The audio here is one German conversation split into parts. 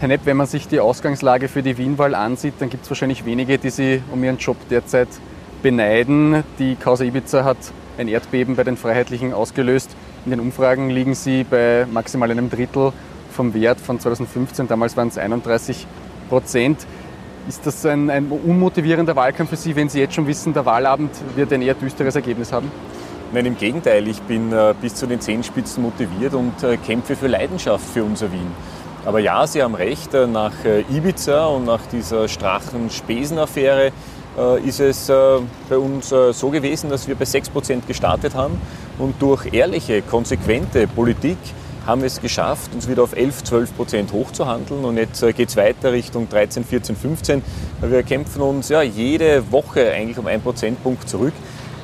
Herr Nepp, wenn man sich die Ausgangslage für die Wienwahl ansieht, dann gibt es wahrscheinlich wenige, die Sie um Ihren Job derzeit beneiden. Die Causa Ibiza hat ein Erdbeben bei den Freiheitlichen ausgelöst. In den Umfragen liegen Sie bei maximal einem Drittel vom Wert von 2015. Damals waren es 31 Prozent. Ist das ein, ein unmotivierender Wahlkampf für Sie, wenn Sie jetzt schon wissen, der Wahlabend wird ein eher düsteres Ergebnis haben? Nein, im Gegenteil. Ich bin äh, bis zu den Zehenspitzen motiviert und äh, kämpfe für Leidenschaft für unser Wien. Aber ja, Sie haben recht, äh, nach äh, Ibiza und nach dieser Strachen-Spesen-Affäre äh, ist es bei uns so gewesen, dass wir bei 6% gestartet haben und durch ehrliche, konsequente Politik haben wir es geschafft, uns wieder auf 11, 12 Prozent hochzuhandeln. Und jetzt geht es weiter Richtung 13, 14, 15. Wir kämpfen uns ja jede Woche eigentlich um einen Prozentpunkt zurück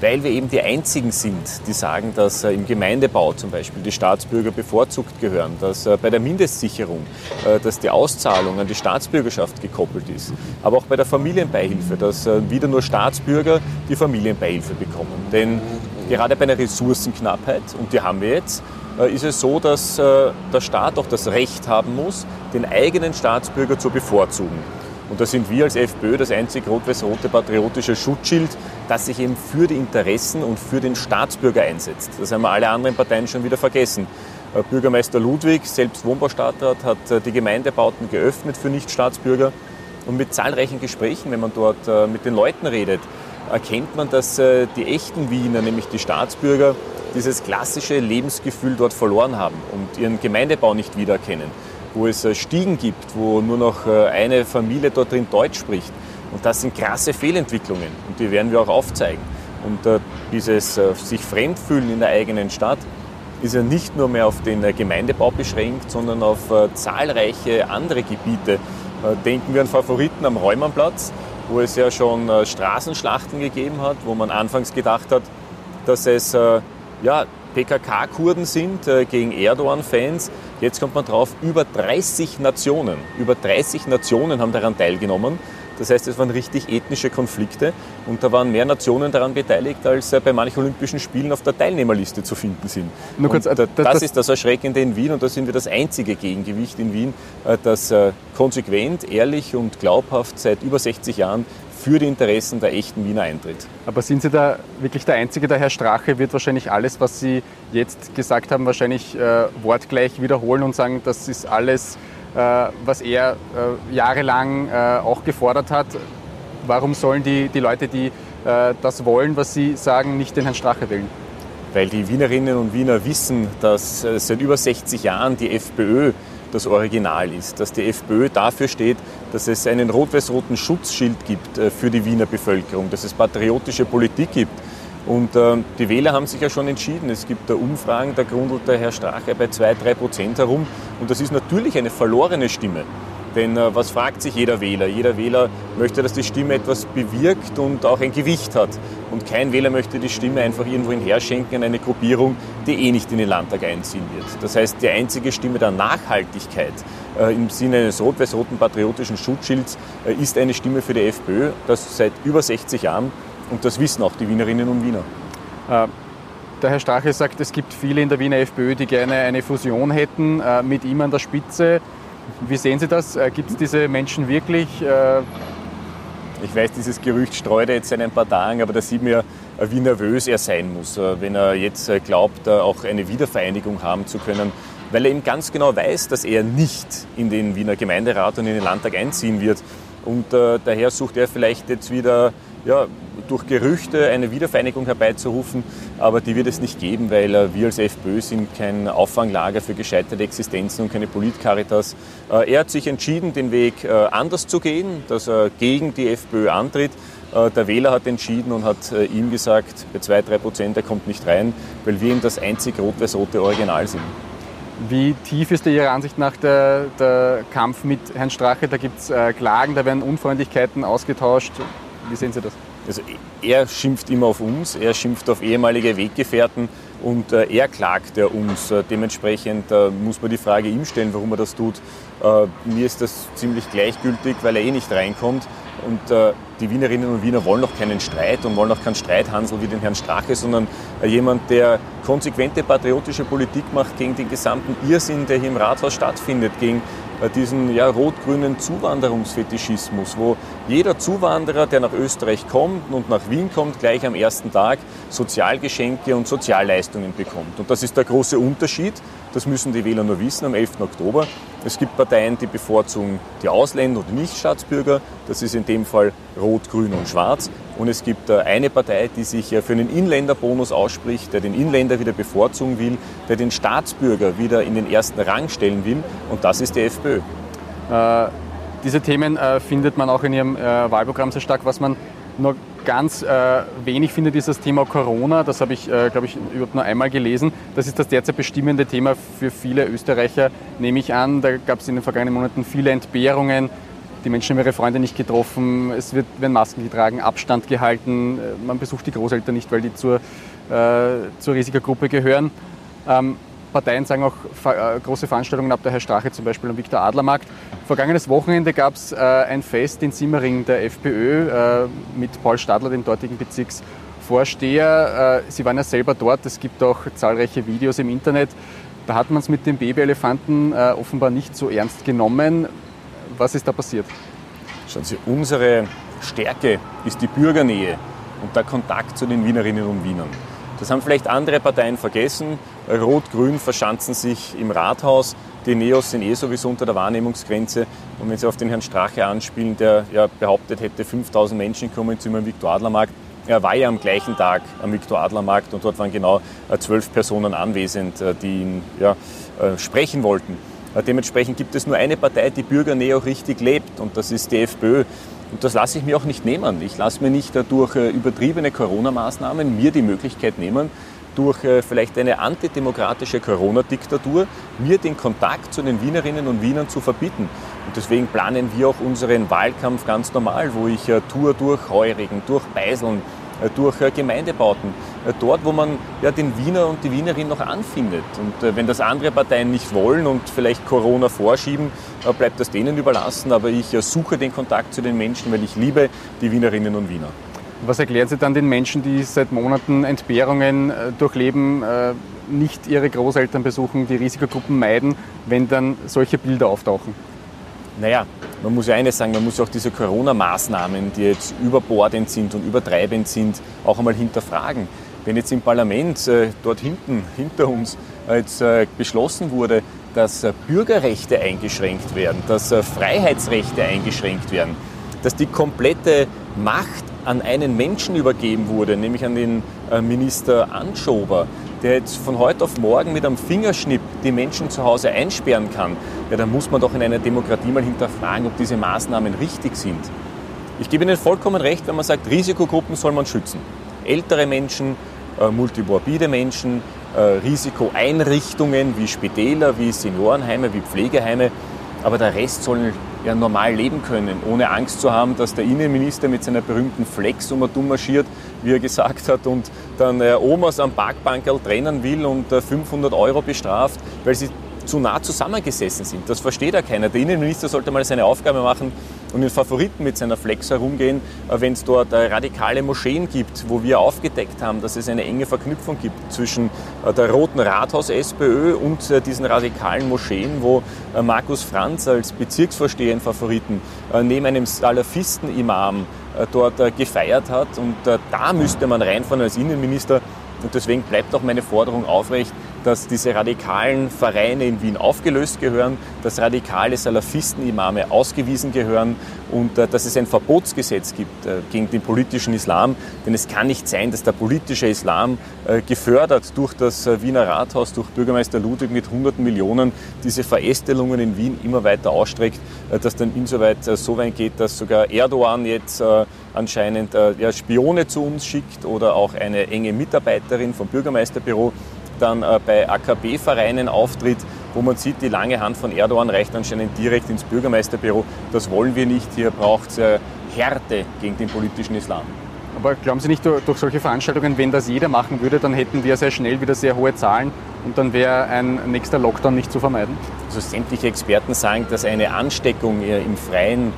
weil wir eben die Einzigen sind, die sagen, dass äh, im Gemeindebau zum Beispiel die Staatsbürger bevorzugt gehören, dass äh, bei der Mindestsicherung, äh, dass die Auszahlung an die Staatsbürgerschaft gekoppelt ist, aber auch bei der Familienbeihilfe, dass wieder nur Staatsbürger die Familienbeihilfe bekommen. Denn gerade bei einer Ressourcenknappheit, und die haben wir jetzt, ist es so, dass der Staat auch das Recht haben muss, den eigenen Staatsbürger zu bevorzugen. Und da sind wir als FPÖ das einzig rot-weiß-rote patriotische Schutzschild, das sich eben für die Interessen und für den Staatsbürger einsetzt. Das haben alle anderen Parteien schon wieder vergessen. Äh, Bürgermeister Ludwig, selbst Wohnbaustadtrat, hat äh, die Gemeindebauten geöffnet für Nichtstaatsbürger. Und mit zahlreichen Gesprächen, wenn man dort äh, mit den Leuten redet, erkennt man, dass die echten Wiener, nämlich die Staatsbürger, dieses klassische Lebensgefühl dort verloren haben und ihren Gemeindebau nicht wiedererkennen wo es Stiegen gibt, wo nur noch eine Familie dort drin Deutsch spricht. Und das sind krasse Fehlentwicklungen und die werden wir auch aufzeigen. Und äh, dieses sich fremdfühlen in der eigenen Stadt ist ja nicht nur mehr auf den Gemeindebau beschränkt, sondern auf zahlreiche andere Gebiete. Denken wir an Favoriten am Räumannplatz, wo es ja schon Straßenschlachten gegeben hat, wo man anfangs gedacht hat, dass es ja, PKK-Kurden sind gegen Erdogan-Fans. Jetzt kommt man drauf, über 30 Nationen, über 30 Nationen haben daran teilgenommen. Das heißt, es waren richtig ethnische Konflikte und da waren mehr Nationen daran beteiligt, als äh, bei manchen Olympischen Spielen auf der Teilnehmerliste zu finden sind. Nur kurz, und, äh, das, das, ist das Erschreckende in Wien und da sind wir das einzige Gegengewicht in Wien, äh, das konsequent, ehrlich und glaubhaft seit über 60 Jahren für die Interessen der echten Wiener eintritt. Aber sind Sie da wirklich der Einzige? Der Herr Strache wird wahrscheinlich alles, was Sie jetzt gesagt haben, wahrscheinlich äh, wortgleich wiederholen und sagen, das ist alles, äh, was er äh, jahrelang äh, auch gefordert hat. Warum sollen die, die Leute, die äh, das wollen, was Sie sagen, nicht den Herrn Strache wählen? Weil die Wienerinnen und Wiener wissen, dass äh, seit über 60 Jahren die FPÖ das Original ist, dass die FPÖ dafür steht, dass es einen rot-weiß-roten Schutzschild gibt äh, für die Wiener Bevölkerung, dass es patriotische Politik gibt. Und äh, die Wähler haben sich ja schon entschieden. Es gibt da Umfragen, da grundelt der Herr Strache bei 2-3 Prozent herum. Und das ist natürlich eine verlorene Stimme. Denn äh, was fragt sich jeder Wähler? Jeder Wähler möchte, dass die Stimme etwas bewirkt und auch ein Gewicht hat. Und kein Wähler möchte die Stimme einfach irgendwohin herschenken an eine Gruppierung, die eh nicht in den Landtag einziehen wird. Das heißt, die einzige Stimme der Nachhaltigkeit äh, im Sinne eines rot-weiß-roten patriotischen Schutzschilds äh, ist eine Stimme für die FPÖ, das seit über 60 Jahren. Und das wissen auch die Wienerinnen und Wiener. Der Herr Strache sagt, es gibt viele in der Wiener FPÖ, die gerne eine Fusion hätten äh, mit ihm an der Spitze. Wie sehen Sie das? Äh, Gibt es diese Menschen wirklich? Äh, ich weiß, dieses Gerücht streut er jetzt seit ein paar Tagen, aber da sieht man wie nervös er sein muss, wenn er jetzt glaubt, auch eine Wiedervereinigung haben zu können, weil er eben ganz genau weiß, dass er nicht in den Wiener Gemeinderat und in den Landtag einziehen wird. Und daher sucht er vielleicht jetzt wieder ja, durch Gerüchte eine Wiedervereinigung herbeizurufen, aber die wird es nicht geben, weil äh, wir als FPÖ sind kein Auffanglager für gescheiterte Existenzen und keine Politkaritas. Äh, er hat sich entschieden, den Weg äh, anders zu gehen, dass er gegen die FPÖ antritt. Der Wähler hat entschieden und hat ihm gesagt, bei 2-3 Prozent, er kommt nicht rein, weil wir ihm das einzig rot-weiß-rote Original sind. Wie tief ist Ihrer Ansicht nach der, der Kampf mit Herrn Strache? Da gibt es Klagen, da werden Unfreundlichkeiten ausgetauscht. Wie sehen Sie das? Also er schimpft immer auf uns, er schimpft auf ehemalige Weggefährten und äh, er klagt ja uns. Äh, dementsprechend äh, muss man die Frage ihm stellen, warum er das tut. Äh, mir ist das ziemlich gleichgültig, weil er eh nicht reinkommt. Und äh, die Wienerinnen und Wiener wollen noch keinen Streit und wollen auch keinen Streithansel wie den Herrn Strache, sondern jemand, der konsequente patriotische Politik macht gegen den gesamten Irrsinn, der hier im Rathaus stattfindet, gegen äh, diesen ja, rot-grünen Zuwanderungsfetischismus, wo jeder Zuwanderer, der nach Österreich kommt und nach Wien kommt, gleich am ersten Tag Sozialgeschenke und Sozialleistungen bekommt. Und das ist der große Unterschied. Das müssen die Wähler nur wissen am 11. Oktober. Es gibt Parteien, die bevorzugen die Ausländer und Nichtstaatsbürger. Das ist in dem Fall Rot, Grün und Schwarz. Und es gibt äh, eine Partei, die sich äh, für einen Inländerbonus ausspricht, der den Inländer wieder bevorzugen will, der den Staatsbürger wieder in den ersten Rang stellen will. Und das ist die FPÖ. Äh, diese Themen äh, findet man auch in Ihrem äh, Wahlprogramm sehr stark. Was man nur ganz äh, wenig findet, ist das Thema Corona. Das habe ich, glaube ich, überhaupt nur einmal gelesen. Das ist das derzeit bestimmende Thema für viele Österreicher, nehme ich an. Da gab es in den vergangenen Monaten viele Entbehrungen die Menschen haben ihre Freunde nicht getroffen, es wird, werden Masken getragen, Abstand gehalten, äh, man besucht die Großeltern nicht, weil die zur, äh, zur Risikogruppe gehören. Ähm, Parteien sagen auch äh, große Veranstaltungen ab, der Herr Strache zum Beispiel am Viktor Adler Markt. Vergangenes Wochenende gab es äh, ein Fest in Simmering der FPÖ äh, mit Paul Stadler, dem dortigen Bezirksvorsteher. Äh, Sie waren ja selber dort, es gibt auch zahlreiche Videos im Internet. Da hat man es mit dem Babyelefanten offenbar nicht so ernst genommen. Was ist da passiert? Schauen Sie, unsere Stärke ist die Bürgernähe und der Kontakt zu den Wienerinnen und Wienern. Das haben vielleicht andere Parteien vergessen. Rot-Grün verschanzen sich im Rathaus. Die Neos sind eh sowieso unter der Wahrnehmungsgrenze. Und wenn Sie auf den Herrn Strache anspielen, der ja behauptet hätte, 5000 Menschen kommen zu ihm Viktor Adlermarkt, er war ja am gleichen Tag am Viktor Adlermarkt und dort waren genau äh, zwölf Personen anwesend, äh, die ihn ja, äh, sprechen wollten. Äh, dementsprechend gibt es nur eine Partei, die Bürgernähe auch richtig lebt und das ist die FPÖ. Und das lasse ich mir auch nicht nehmen. Ich lasse mir nicht durch äh, übertriebene Corona-Maßnahmen mir die Möglichkeit nehmen, durch äh, vielleicht eine antidemokratische Corona-Diktatur mir den Kontakt zu den Wienerinnen und Wienern zu verbieten. Und deswegen planen wir auch unseren Wahlkampf ganz normal, wo ich Tour durch Heurigen, durch Beiseln, äh, durch äh, Gemeindebauten, äh, dort, wo man ja, den Wiener und die Wienerin noch anfindet. Und wenn das andere Parteien nicht wollen und vielleicht Corona vorschieben, bleibt das denen überlassen. Aber ich suche den Kontakt zu den Menschen, weil ich liebe die Wienerinnen und Wiener. Was erklären Sie dann den Menschen, die seit Monaten Entbehrungen durchleben, nicht ihre Großeltern besuchen, die Risikogruppen meiden, wenn dann solche Bilder auftauchen? Naja, man muss ja eines sagen, man muss auch diese Corona-Maßnahmen, die jetzt überbordend sind und übertreibend sind, auch einmal hinterfragen. Wenn jetzt im Parlament äh, dort hinten, hinter uns, äh, jetzt äh, beschlossen wurde, dass Bürgerrechte eingeschränkt werden, dass Freiheitsrechte eingeschränkt werden, dass die komplette Macht an einen Menschen übergeben wurde, nämlich an den äh, Minister Anschober, der jetzt von heute auf morgen mit einem Fingerschnipp die Menschen zu Hause einsperren kann, ja, dann muss man doch in einer Demokratie mal hinterfragen, ob diese Maßnahmen richtig sind. Ich gebe Ihnen vollkommen recht, wenn man sagt, Risikogruppen soll man schützen. Ältere Menschen, äh, multimorbide Menschen, äh, Risikoeinrichtungen wie Spitäler, wie Seniorenheime, wie Pflegeheime, aber der Rest soll ja normal leben können, ohne Angst zu haben, dass der Innenminister mit seiner berühmten Flex um dumm marschiert, wie er gesagt hat, und dann äh, Omas am Parkbankerl trennen will und äh, 500 Euro bestraft, weil sie zu nah zusammengesessen sind. Das versteht ja keiner. Der Innenminister sollte mal seine Aufgabe machen und in Favoriten mit seiner Flex herumgehen, äh, wenn es dort äh, radikale Moscheen gibt, wo wir aufgedeckt haben, dass es eine enge Verknüpfung gibt zwischen äh, der Roten Rathaus-SPÖ und diesen radikalen Moscheen, wo Markus Franz als Bezirksvorsteher in Favoriten neben einem Salafisten-Imam dort gefeiert hat. Und da müsste man reinfahren als Innenminister. Und deswegen bleibt auch meine Forderung aufrecht, dass diese radikalen Vereine in Wien aufgelöst gehören, dass radikale Salafisten-Imame ausgewiesen gehören und äh, dass es ein Verbotsgesetz gibt äh, gegen den politischen Islam. Denn es kann nicht sein, dass der politische Islam äh, gefördert durch das Wiener Rathaus, durch Bürgermeister Ludwig mit hunderten Millionen diese Verästelungen in Wien immer weiter ausstreckt, dass dann insoweit so weit geht, dass sogar Erdogan jetzt anscheinend ja, Spione zu uns schickt oder auch eine enge Mitarbeiterin vom Bürgermeisterbüro dann äh, bei AKB-Vereinen auftritt, wo man sieht, die lange Hand von Erdogan reicht anscheinend direkt ins Bürgermeisterbüro. Das wollen wir nicht. Hier braucht es äh, Härte gegen den politischen Islam. Aber glauben Sie nicht, durch solche Veranstaltungen, wenn das jeder machen würde, dann hätten wir sehr schnell wieder sehr hohe Zahlen und dann wäre ein nächster Lockdown nicht zu vermeiden? Also sämtliche Experten sagen, dass eine Ansteckung im Freien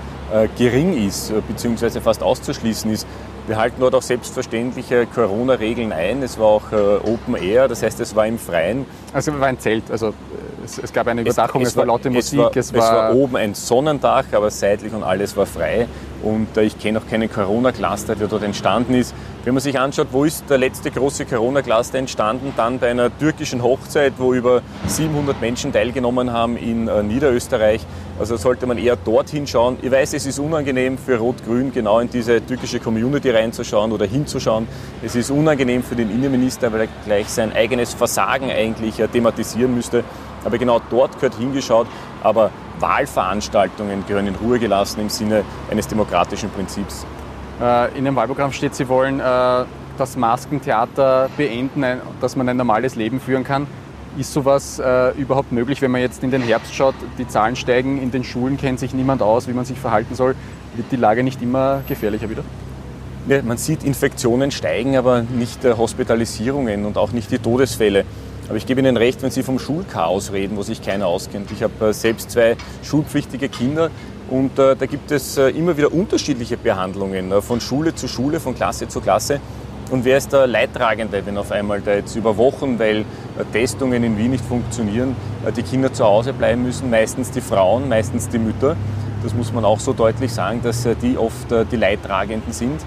gering ist, beziehungsweise fast auszuschließen ist. Wir halten dort auch selbstverständliche Corona-Regeln ein. Es war auch Open Air, das heißt, es war im Freien. Also es war ein Zelt, also es, es gab eine Überdachung, es, es war, laute Musik. Es war, es war, oben ein Sonnendach, aber seitlich und alles war frei. Und äh, ich kenne auch keinen Corona-Cluster, der dort entstanden ist. Wenn man sich anschaut, wo ist der letzte große Corona-Cluster entstanden, dann bei einer türkischen Hochzeit, wo über 700 Menschen teilgenommen haben in äh, Niederösterreich. Also sollte man eher dorthin schauen. Ich weiß, es ist unangenehm für Rot-Grün genau in diese türkische Community reinzuschauen oder hinzuschauen. Es ist unangenehm für den Innenminister, weil er gleich sein eigenes Versagen eigentlich äh, thematisieren müsste. Aber genau dort gehört hingeschaut. Aber Wahlveranstaltungen gehören in Ruhe gelassen im Sinne eines demokratischen Prinzips. Äh, in dem Wahlprogramm steht, Sie wollen äh, das Maskentheater beenden, dass man ein normales Leben führen kann. Ist sowas äh, überhaupt möglich, wenn man jetzt in den Herbst schaut, die Zahlen steigen, in den Schulen kennt sich niemand aus, wie man sich verhalten soll, wird die Lage nicht immer gefährlicher wieder? Ja, man sieht Infektionen steigen, aber nicht Hospitalisierungen und auch nicht die Todesfälle. Aber ich gebe Ihnen recht, wenn Sie vom Schulchaos reden, wo sich keiner auskennt. Ich habe äh, selbst zwei schulpflichtige Kinder und äh, da gibt es äh, immer wieder unterschiedliche Behandlungen, äh, von Schule zu Schule, von Klasse zu Klasse. Und wer ist der Leidtragende, wenn auf einmal da jetzt über Wochen, weil äh, Testungen in Wien nicht funktionieren, äh, die Kinder zu Hause bleiben müssen? Meistens die Frauen, meistens die Mütter. Das muss man auch so deutlich sagen, dass die oft die Leidtragenden sind.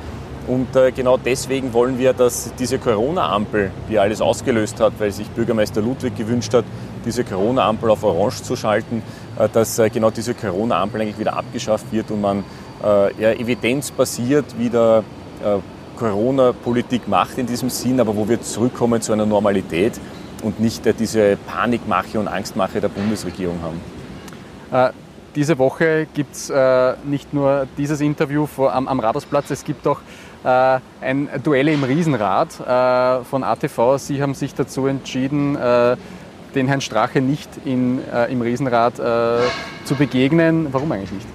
Und äh, genau deswegen wollen wir, dass diese Corona-Ampel, die alles ausgelöst hat, weil sich Bürgermeister Ludwig gewünscht hat, diese Corona-Ampel auf Orange zu schalten, äh, dass äh, genau diese Corona-Ampel eigentlich wieder abgeschafft wird und man ja, evidenzbasiert wieder Corona-Politik macht in diesem Sinn, aber wo wir zurückkommen zu einer Normalität und nicht diese Panikmache und Angstmache der Bundesregierung haben. Diese Woche gibt es äh, nicht nur dieses Interview vor, am, am Rathausplatz, es gibt auch äh, ein Duell im Riesenrad äh, von ATV. Sie haben sich dazu entschieden, äh, den Herrn Strache nicht in, im Riesenrad zu begegnen. Warum eigentlich nicht?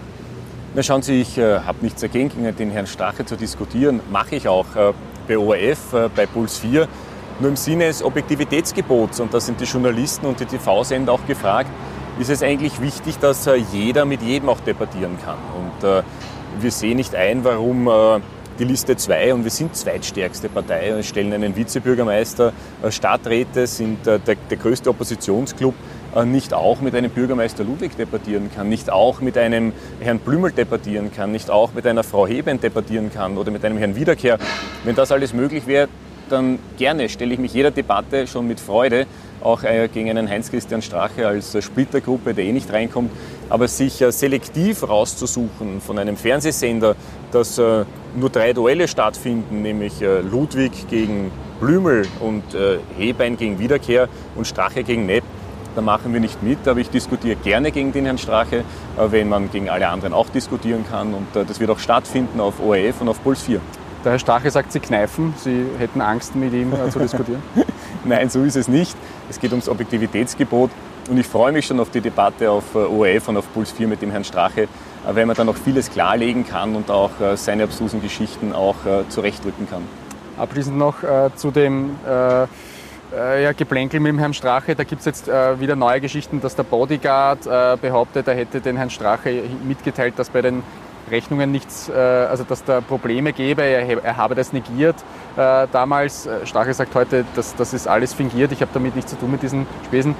Na schauen Sie, ich äh, habe nichts dagegen, den Herrn Strache zu diskutieren. Mache ich auch äh, bei ORF, äh, bei Puls 4. Nur im Sinne des Objektivitätsgebots, und da sind die Journalisten und die TV-Sender auch gefragt, ist es eigentlich wichtig, dass jeder mit jedem auch debattieren kann. Und wir sehen nicht ein, warum die Liste 2 und wir sind zweitstärkste Partei und stellen einen Vizebürgermeister, äh, Stadträte sind äh, der, der größte Oppositionsclub äh, nicht auch mit einem Bürgermeister Ludwig debattieren kann, nicht auch mit einem Herrn Blümel debattieren kann, nicht auch mit einer Frau Heben debattieren kann oder mit einem Herrn Wiederkehr. Wenn das alles möglich wäre, dann gerne stelle ich mich jeder Debatte schon mit Freude, auch gegen einen Heinz-Christian Strache als Splittergruppe, der eh nicht reinkommt. Aber sich selektiv rauszusuchen von einem Fernsehsender, dass nur drei Duelle stattfinden, nämlich äh, Ludwig gegen Blümel und äh, Hebein gegen Wiederkehr und Strache gegen Nepp, da machen wir nicht mit, aber ich diskutiere gerne gegen den Herrn Strache, äh, wenn man gegen alle anderen auch diskutieren kann. Und das wird auch stattfinden auf ORF und auf Puls 4. Der Herr Strache sagt, Sie kneifen, Sie hätten Angst, mit ihm zu diskutieren? Nein, so ist es nicht. Es geht ums Objektivitätsgebot und ich freue mich schon auf die Debatte auf ORF und auf Puls 4 mit dem Herrn Strache, weil man dann noch vieles klarlegen kann und auch äh, seine abstrusen Geschichten auch äh, zurechtrücken kann. Abschließend noch äh, zu dem äh, ja, Geplänkel mit dem Herrn Strache. Da gibt es jetzt äh, wieder neue Geschichten, dass der Bodyguard äh, behauptet, er hätte den Herrn Strache mitgeteilt, dass bei den Rechnungen nichts, also dass da Probleme gäbe. Er, er habe das negiert damals. Strache sagt heute, dass das ist alles fingiert. Ich habe damit nichts zu tun mit diesen Spesen.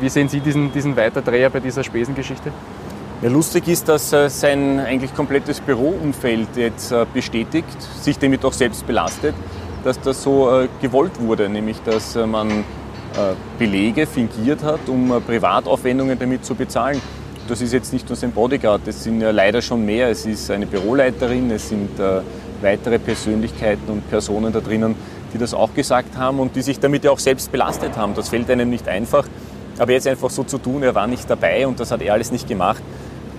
Wie sehen Sie diesen, diesen Weiterdreher bei dieser Spesengeschichte? Ja, lustig ist, dass äh, sein eigentlich komplettes Büroumfeld jetzt äh, bestätigt, sich damit auch selbst belastet, dass das so äh, gewollt wurde, nämlich dass man Belege fingiert hat, um Privataufwendungen damit zu bezahlen. Das ist jetzt nicht nur sein Bodyguard, das sind ja leider schon mehr. Es ist eine Büroleiterin, es sind weitere Persönlichkeiten und Personen da drinnen, die das auch gesagt haben und die sich damit ja auch selbst belastet haben. Das fällt einem nicht einfach. Aber jetzt einfach so zu tun, er war nicht dabei und das hat er alles nicht gemacht,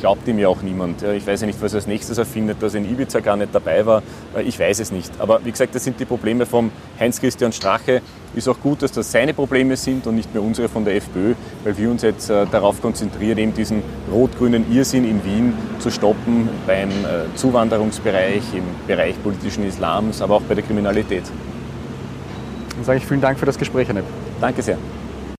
glaubt ihm ja auch niemand. Ich weiß ja nicht, was er als nächstes erfindet, dass er in Ibiza gar nicht dabei war. Ich weiß es nicht. Aber wie gesagt, das sind die Probleme vom Heinz-Christian Strache. Ist auch gut, dass das seine Probleme sind und nicht mehr unsere von der FPÖ, weil wir uns jetzt äh, darauf konzentrieren, eben diesen rot-grünen Irrsinn in Wien zu stoppen beim äh, Zuwanderungsbereich, im Bereich politischen Islams, aber auch bei der Kriminalität. Dann sage ich vielen Dank für das Gespräch, Herr Nepp. Danke sehr.